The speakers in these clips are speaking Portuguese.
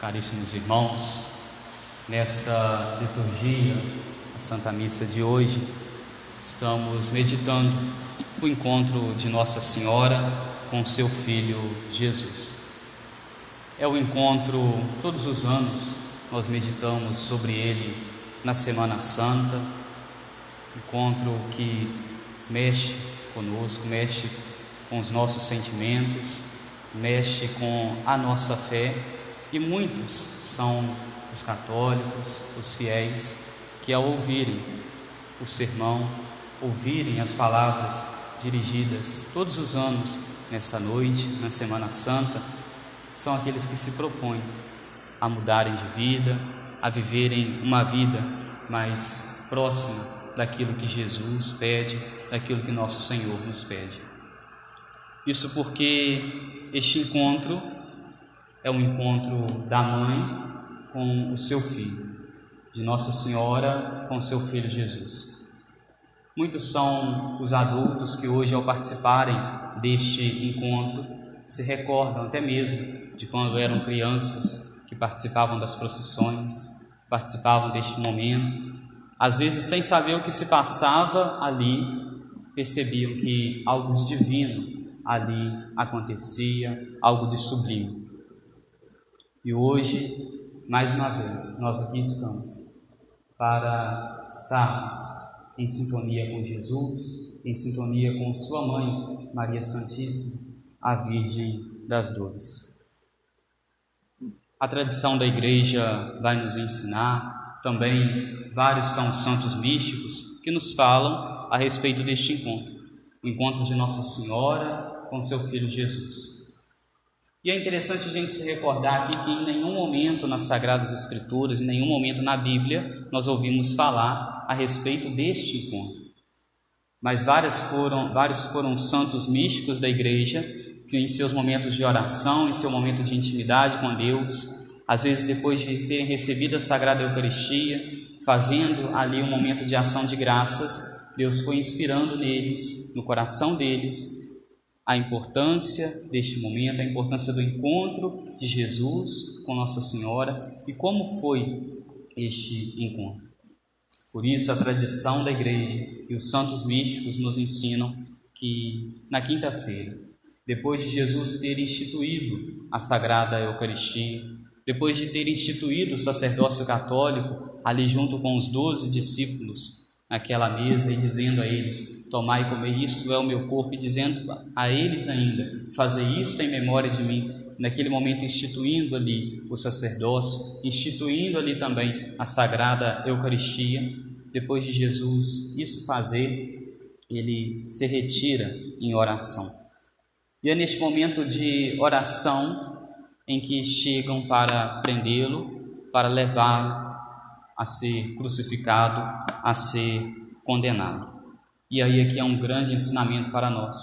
caríssimos irmãos, nesta liturgia, a Santa Missa de hoje, estamos meditando o encontro de Nossa Senhora com seu filho Jesus. É o encontro, todos os anos, nós meditamos sobre ele na Semana Santa, encontro que mexe conosco, mexe com os nossos sentimentos, mexe com a nossa fé e muitos são os católicos, os fiéis, que ao ouvirem o sermão, ouvirem as palavras dirigidas todos os anos nesta noite, na Semana Santa, são aqueles que se propõem a mudarem de vida, a viverem uma vida mais próxima daquilo que Jesus pede, daquilo que nosso Senhor nos pede. Isso porque este encontro é um encontro da mãe com o seu filho, de Nossa Senhora com seu filho Jesus. Muitos são os adultos que hoje, ao participarem deste encontro, se recordam até mesmo de quando eram crianças que participavam das procissões, participavam deste momento, às vezes sem saber o que se passava ali, percebiam que algo de divino ali acontecia algo de sublime. E hoje, mais uma vez, nós aqui estamos para estarmos em sintonia com Jesus, em sintonia com Sua Mãe, Maria Santíssima, a Virgem das Dores. A tradição da Igreja vai nos ensinar, também vários são santos místicos que nos falam a respeito deste encontro o encontro de Nossa Senhora com seu filho Jesus. E é interessante a gente se recordar aqui que em nenhum momento nas Sagradas Escrituras, em nenhum momento na Bíblia, nós ouvimos falar a respeito deste encontro. Mas várias foram, vários foram santos místicos da igreja que em seus momentos de oração, em seu momento de intimidade com Deus, às vezes depois de terem recebido a Sagrada Eucaristia, fazendo ali um momento de ação de graças, Deus foi inspirando neles, no coração deles, a importância deste momento, a importância do encontro de Jesus com Nossa Senhora e como foi este encontro. Por isso, a tradição da igreja e os santos místicos nos ensinam que na quinta-feira, depois de Jesus ter instituído a Sagrada Eucaristia, depois de ter instituído o sacerdócio católico ali junto com os doze discípulos naquela mesa e dizendo a eles: Tomai e comei, isto é o meu corpo, e dizendo a eles ainda: Fazei isto em memória de mim. Naquele momento, instituindo ali o sacerdócio, instituindo ali também a sagrada Eucaristia. Depois de Jesus isso fazer, ele se retira em oração. E é neste momento de oração em que chegam para prendê-lo, para levá-lo a ser crucificado, a ser condenado. E aí aqui é um grande ensinamento para nós.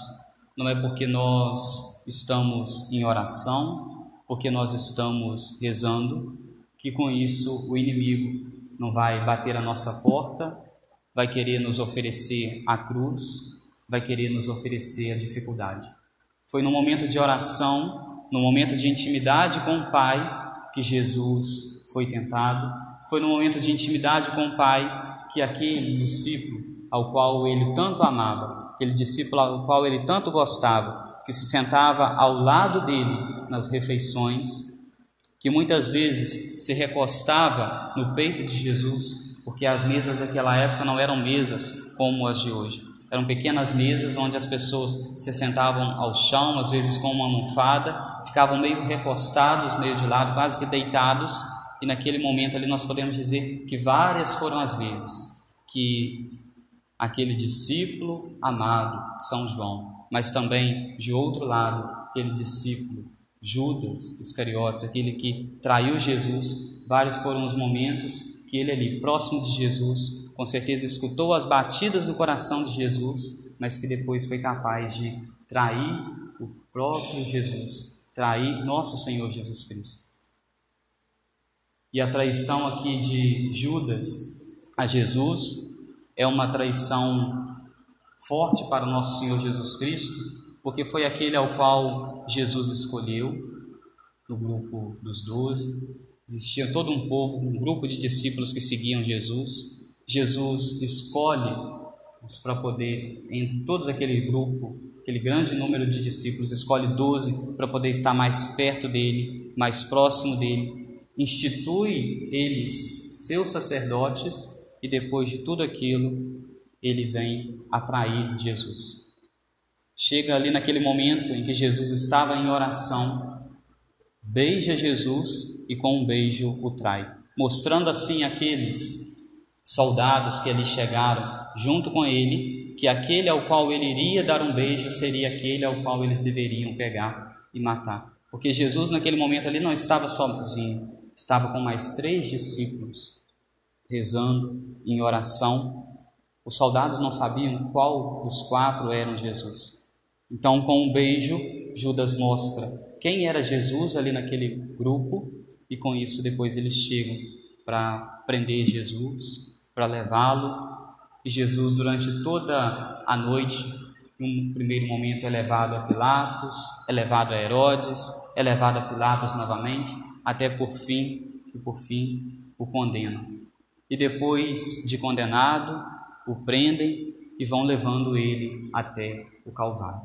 Não é porque nós estamos em oração, porque nós estamos rezando, que com isso o inimigo não vai bater a nossa porta, vai querer nos oferecer a cruz, vai querer nos oferecer a dificuldade. Foi no momento de oração, no momento de intimidade com o Pai, que Jesus foi tentado, foi no momento de intimidade com o Pai que aquele discípulo ao qual ele tanto amava, aquele discípulo ao qual ele tanto gostava, que se sentava ao lado dele nas refeições, que muitas vezes se recostava no peito de Jesus, porque as mesas daquela época não eram mesas como as de hoje. Eram pequenas mesas onde as pessoas se sentavam ao chão, às vezes com uma almofada, ficavam meio recostados, meio de lado, quase que deitados, e naquele momento ali nós podemos dizer que várias foram as vezes que aquele discípulo amado, São João, mas também de outro lado, aquele discípulo Judas Iscariotes, aquele que traiu Jesus, vários foram os momentos que ele ali, próximo de Jesus, com certeza escutou as batidas do coração de Jesus, mas que depois foi capaz de trair o próprio Jesus, trair nosso Senhor Jesus Cristo. E a traição aqui de Judas a Jesus é uma traição forte para o nosso Senhor Jesus Cristo, porque foi aquele ao qual Jesus escolheu, no grupo dos doze. Existia todo um povo, um grupo de discípulos que seguiam Jesus. Jesus escolhe para poder, entre todos aquele grupo, aquele grande número de discípulos, escolhe doze para poder estar mais perto dele, mais próximo dele, institui eles seus sacerdotes e depois de tudo aquilo, ele vem atrair Jesus. Chega ali naquele momento em que Jesus estava em oração, beija Jesus e com um beijo o trai, mostrando assim aqueles soldados que ali chegaram junto com ele que aquele ao qual ele iria dar um beijo seria aquele ao qual eles deveriam pegar e matar. Porque Jesus naquele momento ali não estava sozinho, estava com mais três discípulos rezando em oração. Os soldados não sabiam qual dos quatro eram Jesus. Então, com um beijo, Judas mostra quem era Jesus ali naquele grupo e com isso depois eles chegam para prender Jesus, para levá-lo. E Jesus, durante toda a noite, num primeiro momento é levado a Pilatos, é levado a Herodes, é levado a Pilatos novamente, até por fim, e por fim o condenam. E depois de condenado, o prendem e vão levando ele até o Calvário.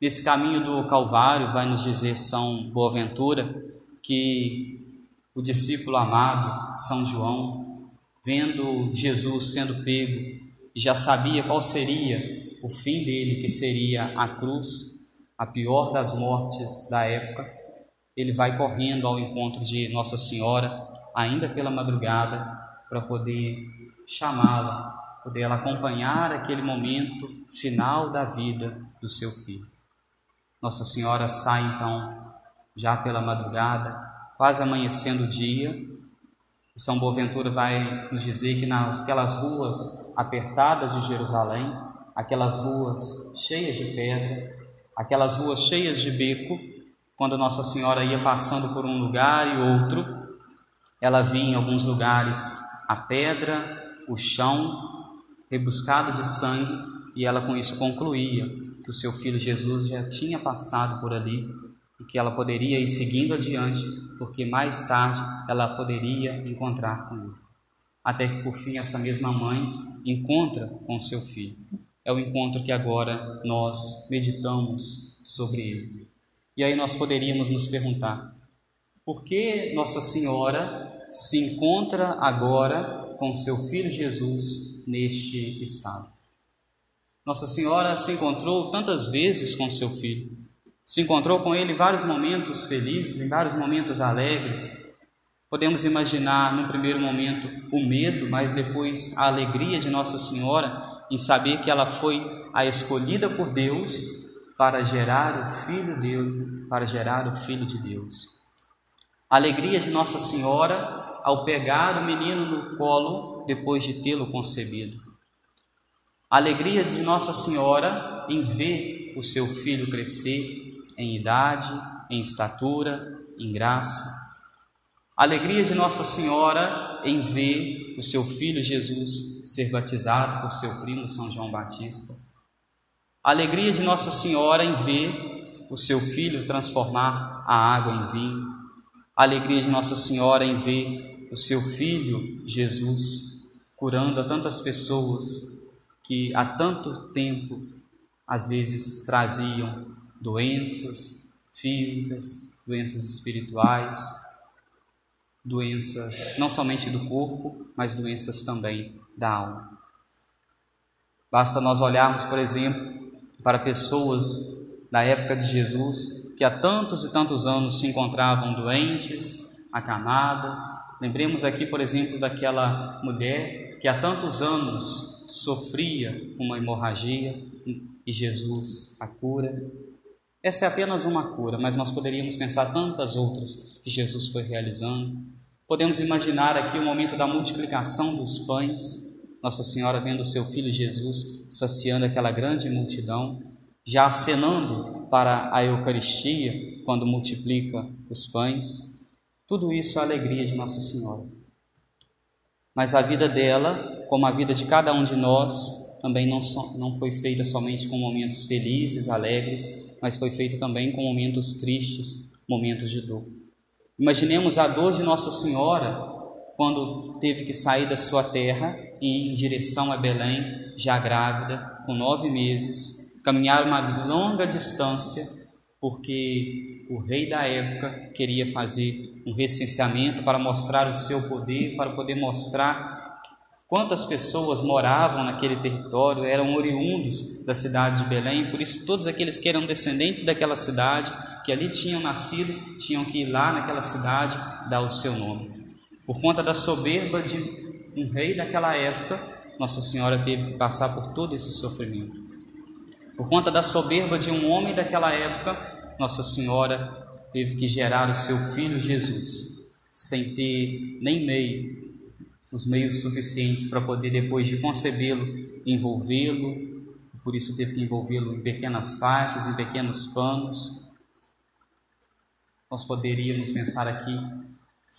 Nesse caminho do Calvário, vai nos dizer São Boaventura que o discípulo amado, São João, vendo Jesus sendo pego já sabia qual seria o fim dele, que seria a cruz, a pior das mortes da época, ele vai correndo ao encontro de Nossa Senhora, ainda pela madrugada, para poder chamá-la, poder ela acompanhar aquele momento final da vida do seu filho. Nossa Senhora sai então, já pela madrugada, quase amanhecendo o dia, são Boaventura vai nos dizer que naquelas ruas apertadas de Jerusalém, aquelas ruas cheias de pedra, aquelas ruas cheias de beco, quando Nossa Senhora ia passando por um lugar e outro, ela via em alguns lugares a pedra, o chão rebuscado de sangue, e ela com isso concluía que o seu filho Jesus já tinha passado por ali e que ela poderia ir seguindo adiante, porque mais tarde ela poderia encontrar com ele. Até que por fim essa mesma mãe encontra com seu filho. É o encontro que agora nós meditamos sobre ele. E aí nós poderíamos nos perguntar: por que Nossa Senhora se encontra agora com seu filho Jesus neste estado? Nossa Senhora se encontrou tantas vezes com seu filho, se encontrou com ele em vários momentos felizes, em vários momentos alegres. Podemos imaginar, num primeiro momento, o medo, mas depois a alegria de Nossa Senhora em saber que ela foi a escolhida por Deus para gerar o filho Deus, para gerar o filho de Deus. A alegria de Nossa Senhora ao pegar o menino no colo depois de tê-lo concebido. A alegria de Nossa Senhora em ver o seu filho crescer em idade, em estatura, em graça. A alegria de Nossa Senhora em ver o seu filho Jesus ser batizado por seu primo São João Batista. A alegria de Nossa Senhora em ver o seu filho transformar a água em vinho. A alegria de Nossa Senhora em ver o seu filho Jesus curando a tantas pessoas que há tanto tempo às vezes traziam doenças físicas, doenças espirituais, doenças não somente do corpo, mas doenças também da alma. Basta nós olharmos, por exemplo, para pessoas da época de Jesus que há tantos e tantos anos se encontravam doentes, acamadas. Lembremos aqui, por exemplo, daquela mulher que há tantos anos sofria uma hemorragia e Jesus a cura. Essa é apenas uma cura, mas nós poderíamos pensar tantas outras que Jesus foi realizando. Podemos imaginar aqui o momento da multiplicação dos pães, Nossa Senhora vendo o seu filho Jesus saciando aquela grande multidão, já acenando para a Eucaristia quando multiplica os pães. Tudo isso é a alegria de Nossa Senhora. Mas a vida dela, como a vida de cada um de nós, também não, so, não foi feita somente com momentos felizes, alegres, mas foi feito também com momentos tristes, momentos de dor. Imaginemos a dor de Nossa Senhora quando teve que sair da sua terra e em direção a Belém, já grávida, com nove meses, caminhar uma longa distância, porque o rei da época queria fazer um recenseamento para mostrar o seu poder, para poder mostrar quantas pessoas moravam naquele território, eram oriundos da cidade de Belém, por isso todos aqueles que eram descendentes daquela cidade, que ali tinham nascido, tinham que ir lá naquela cidade dar o seu nome. Por conta da soberba de um rei daquela época, Nossa Senhora teve que passar por todo esse sofrimento. Por conta da soberba de um homem daquela época, Nossa Senhora teve que gerar o seu filho Jesus, sem ter nem meio, os meios suficientes para poder, depois de concebê-lo, envolvê-lo, por isso teve que envolvê-lo em pequenas faixas, em pequenos panos. Nós poderíamos pensar aqui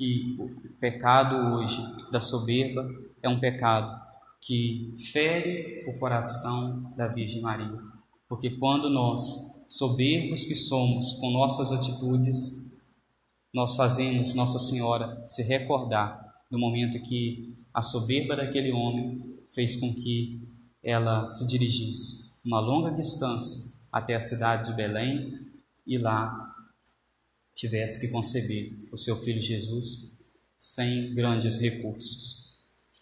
que o pecado hoje da soberba é um pecado que fere o coração da Virgem Maria. Porque quando nós, soberbos que somos com nossas atitudes, nós fazemos Nossa Senhora se recordar do momento que a soberba daquele homem fez com que ela se dirigisse uma longa distância até a cidade de Belém e lá tivesse que conceber o seu filho Jesus sem grandes recursos.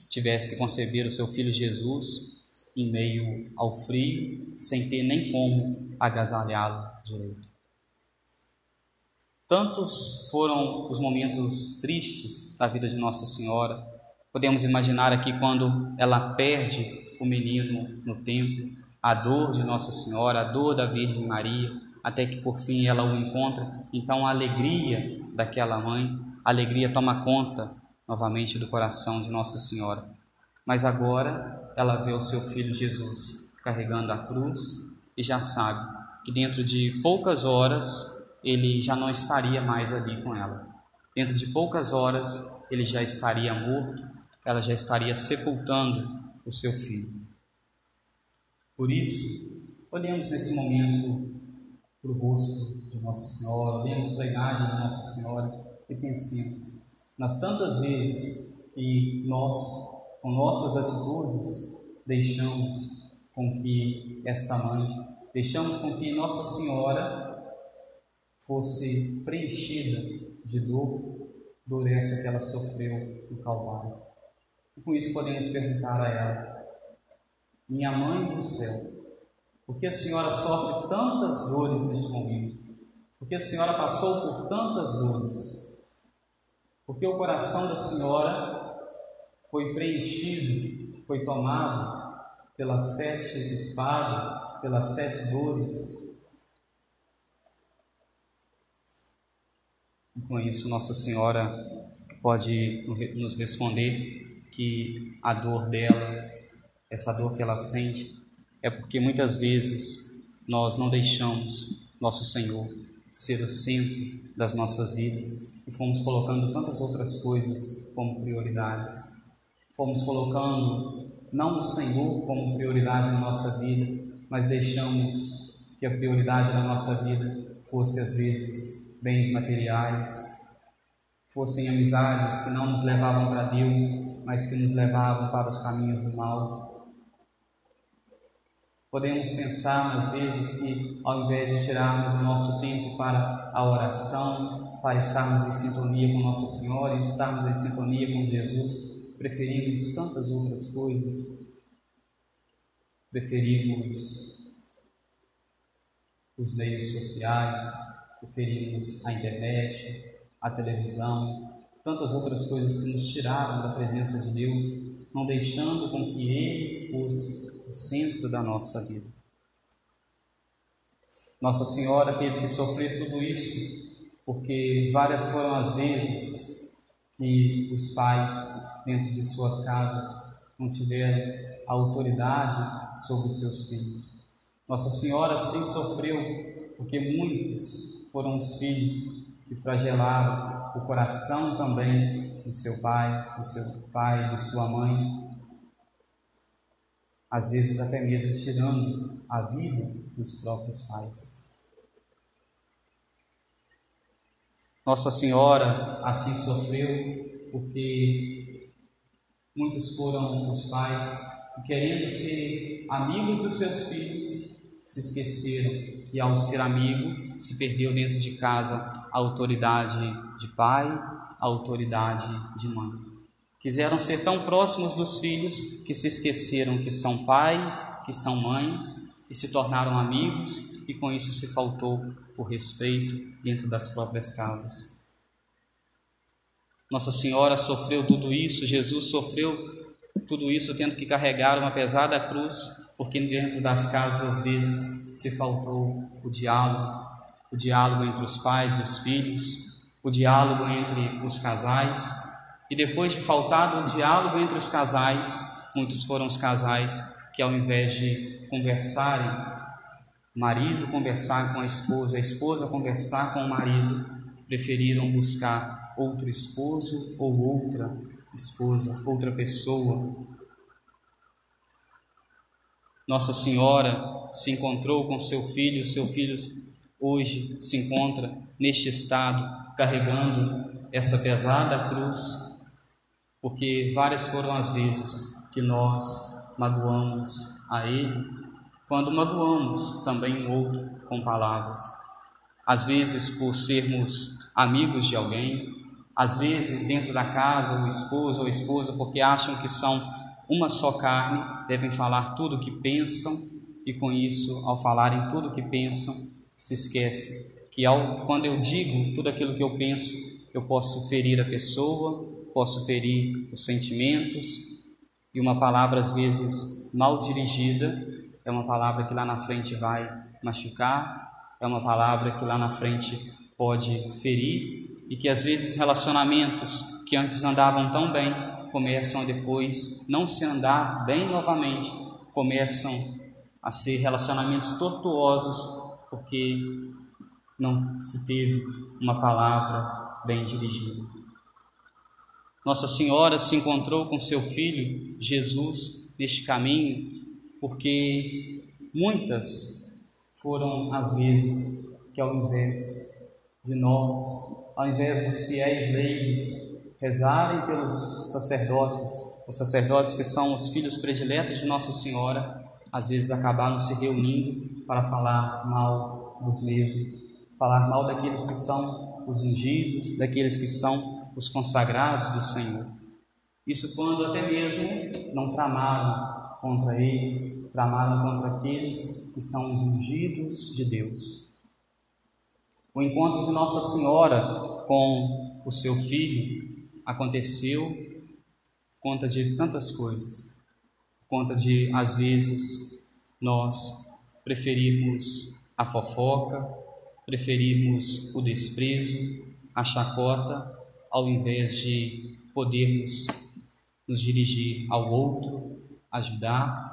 Tivesse que conceber o seu filho Jesus em meio ao frio, sem ter nem como agasalhá-lo direito. Tantos foram os momentos tristes da vida de Nossa Senhora. Podemos imaginar aqui quando ela perde o menino no templo, a dor de Nossa Senhora, a dor da Virgem Maria, até que por fim ela o encontra. Então a alegria daquela mãe, a alegria toma conta novamente do coração de Nossa Senhora. Mas agora ela vê o seu filho Jesus carregando a cruz e já sabe que dentro de poucas horas ele já não estaria mais ali com ela. Dentro de poucas horas ele já estaria morto, ela já estaria sepultando o seu filho. Por isso, olhemos nesse momento para o rosto de Nossa Senhora, olhemos para a imagem de Nossa Senhora e pensemos nas tantas vezes que nós, com nossas atitudes, deixamos com que esta mãe, deixamos com que Nossa Senhora fosse preenchida de dor, dor essa que ela sofreu no Calvário. E com isso podemos perguntar a ela, minha mãe do céu, por que a senhora sofre tantas dores neste momento? Por que a senhora passou por tantas dores? Porque o coração da senhora foi preenchido, foi tomado pelas sete espadas, pelas sete dores. E com isso, Nossa Senhora pode nos responder que a dor dela, essa dor que ela sente, é porque muitas vezes nós não deixamos nosso Senhor ser o centro das nossas vidas e fomos colocando tantas outras coisas como prioridades. Fomos colocando não o Senhor como prioridade na nossa vida, mas deixamos que a prioridade da nossa vida fosse às vezes bens materiais, fossem amizades que não nos levavam para Deus, mas que nos levavam para os caminhos do mal. Podemos pensar, às vezes, que ao invés de tirarmos o nosso tempo para a oração, para estarmos em sintonia com Nossa Senhora, estarmos em sintonia com Jesus, preferimos tantas outras coisas. Preferimos os meios sociais, preferimos a internet, a televisão, tantas outras coisas que nos tiraram da presença de Deus, não deixando com que Ele fosse centro da nossa vida. Nossa Senhora teve que sofrer tudo isso porque várias foram as vezes que os pais, dentro de suas casas, não tiveram a autoridade sobre os seus filhos. Nossa Senhora sim sofreu porque muitos foram os filhos que flagelaram o coração também de seu pai, do seu pai, de sua mãe, às vezes até mesmo tirando a vida dos próprios pais. Nossa Senhora assim sofreu porque muitos foram os pais que, querendo ser amigos dos seus filhos, se esqueceram que, ao ser amigo, se perdeu dentro de casa a autoridade de pai, a autoridade de mãe. Quiseram ser tão próximos dos filhos que se esqueceram que são pais, que são mães e se tornaram amigos, e com isso se faltou o respeito dentro das próprias casas. Nossa Senhora sofreu tudo isso, Jesus sofreu tudo isso tendo que carregar uma pesada cruz, porque dentro das casas às vezes se faltou o diálogo, o diálogo entre os pais e os filhos, o diálogo entre os casais, e depois de faltar o diálogo entre os casais, muitos foram os casais que ao invés de conversarem marido conversar com a esposa, a esposa conversar com o marido, preferiram buscar outro esposo ou outra esposa, outra pessoa. Nossa Senhora se encontrou com seu filho, seu filho hoje se encontra neste estado, carregando essa pesada cruz, porque várias foram as vezes que nós magoamos a Ele quando magoamos também o outro com palavras. Às vezes por sermos amigos de alguém, às vezes dentro da casa, o esposo ou a esposa, porque acham que são uma só carne, devem falar tudo o que pensam e com isso, ao falarem tudo o que pensam, se esquecem que ao, quando eu digo tudo aquilo que eu penso, eu posso ferir a pessoa, posso ferir os sentimentos, e uma palavra às vezes mal dirigida é uma palavra que lá na frente vai machucar, é uma palavra que lá na frente pode ferir e que às vezes relacionamentos que antes andavam tão bem começam depois não se andar bem novamente, começam a ser relacionamentos tortuosos porque não se teve uma palavra bem dirigida. Nossa Senhora se encontrou com seu filho Jesus neste caminho porque muitas foram as vezes que, ao invés de nós, ao invés dos fiéis leigos rezarem pelos sacerdotes, os sacerdotes que são os filhos prediletos de Nossa Senhora, às vezes acabaram se reunindo para falar mal dos mesmos, falar mal daqueles que são os ungidos, daqueles que são os consagrados do Senhor. Isso quando até mesmo não tramaram contra eles, tramaram contra aqueles que são os ungidos de Deus. O encontro de Nossa Senhora com o seu filho aconteceu conta de tantas coisas, conta de às vezes nós preferirmos a fofoca, preferirmos o desprezo, a chacota, ao invés de podermos nos dirigir ao outro, ajudar.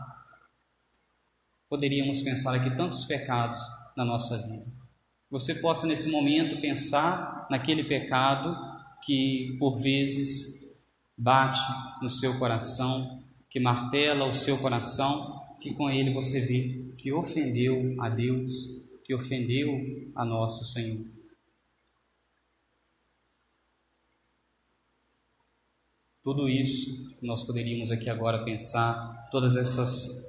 Poderíamos pensar aqui tantos pecados na nossa vida. Você possa nesse momento pensar naquele pecado que por vezes bate no seu coração, que martela o seu coração, que com ele você vê que ofendeu a Deus, que ofendeu a nosso Senhor. Tudo isso que nós poderíamos aqui agora pensar, todas essas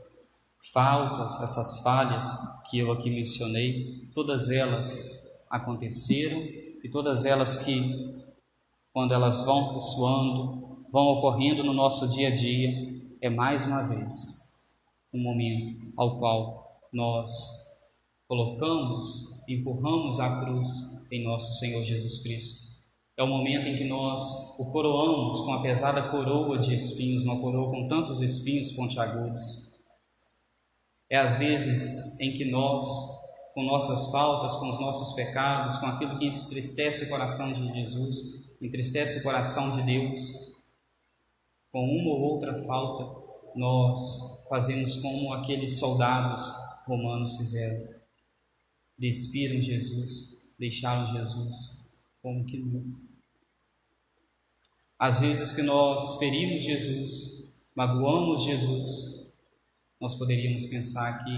faltas, essas falhas que eu aqui mencionei, todas elas aconteceram e todas elas que, quando elas vão ressoando, vão ocorrendo no nosso dia a dia, é mais uma vez um momento ao qual nós colocamos, empurramos a cruz em nosso Senhor Jesus Cristo é o momento em que nós o coroamos com a pesada coroa de espinhos, uma coroa com tantos espinhos pontiagudos. É às vezes em que nós, com nossas faltas, com os nossos pecados, com aquilo que entristece o coração de Jesus, entristece o coração de Deus, com uma ou outra falta, nós fazemos como aqueles soldados romanos fizeram. Despiram Jesus, deixaram Jesus como que. Às vezes que nós ferimos Jesus, magoamos Jesus, nós poderíamos pensar que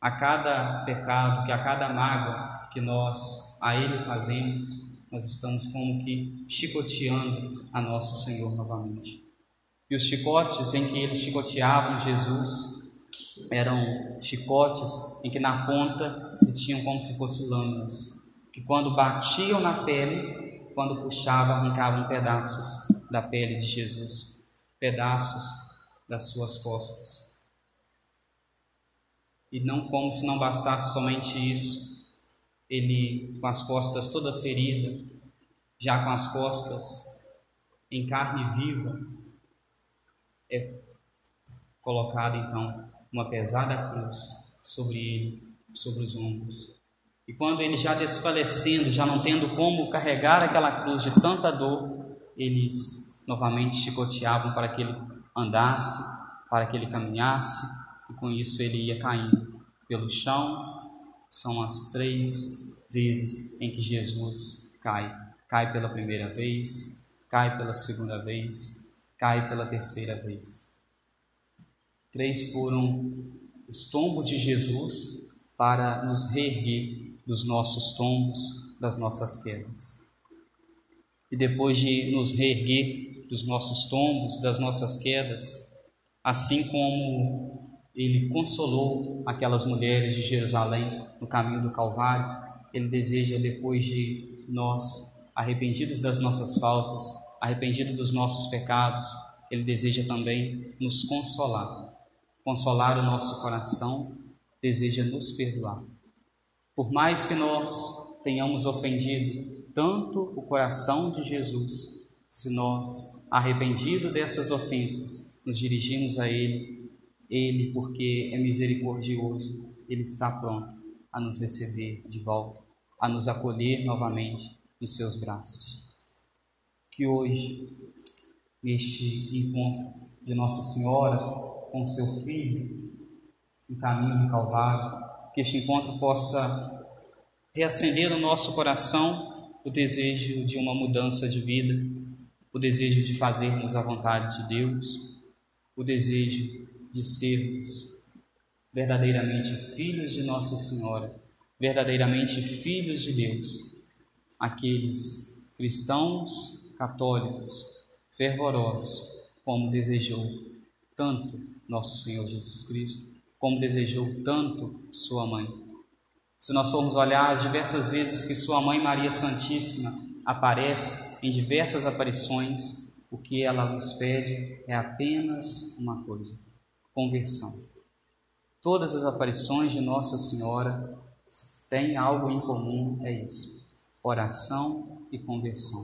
a cada pecado, que a cada mágoa que nós a Ele fazemos, nós estamos como que chicoteando a nosso Senhor novamente. E os chicotes em que eles chicoteavam Jesus eram chicotes em que na ponta se tinham como se fossem lâminas, que quando batiam na pele, quando puxavam, arrancavam pedaços da pele de Jesus, pedaços das suas costas. E não como se não bastasse somente isso, ele com as costas toda ferida, já com as costas em carne viva, é colocado então uma pesada cruz sobre ele, sobre os ombros. E quando ele já desfalecendo, já não tendo como carregar aquela cruz de tanta dor, eles novamente chicoteavam para que ele andasse, para que ele caminhasse, e com isso ele ia caindo pelo chão. São as três vezes em que Jesus cai. Cai pela primeira vez, cai pela segunda vez, cai pela terceira vez. Três foram os tombos de Jesus para nos reerguer dos nossos tombos, das nossas quedas. E depois de nos reerguer dos nossos tombos, das nossas quedas, assim como ele consolou aquelas mulheres de Jerusalém no caminho do Calvário, ele deseja, depois de nós, arrependidos das nossas faltas, arrependidos dos nossos pecados, ele deseja também nos consolar consolar o nosso coração, deseja nos perdoar. Por mais que nós tenhamos ofendido tanto o coração de Jesus, se nós, arrependido dessas ofensas, nos dirigimos a Ele, Ele, porque é misericordioso, Ele está pronto a nos receber de volta, a nos acolher novamente nos seus braços. Que hoje, neste encontro de Nossa Senhora, com seu filho no caminho do Calvário, que este encontro possa reacender no nosso coração o desejo de uma mudança de vida, o desejo de fazermos a vontade de Deus, o desejo de sermos verdadeiramente filhos de Nossa Senhora, verdadeiramente filhos de Deus, aqueles cristãos católicos fervorosos, como desejou tanto nosso Senhor Jesus Cristo, como desejou tanto sua mãe. Se nós formos olhar as diversas vezes que sua mãe Maria Santíssima aparece em diversas aparições, o que ela nos pede é apenas uma coisa: conversão. Todas as aparições de Nossa Senhora têm algo em comum, é isso: oração e conversão.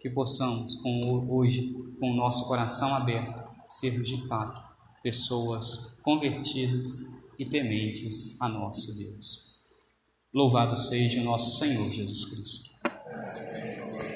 Que possamos, com hoje, com o nosso coração aberto, sermos de fato pessoas convertidas e tementes a nosso Deus. Louvado seja o nosso Senhor Jesus Cristo.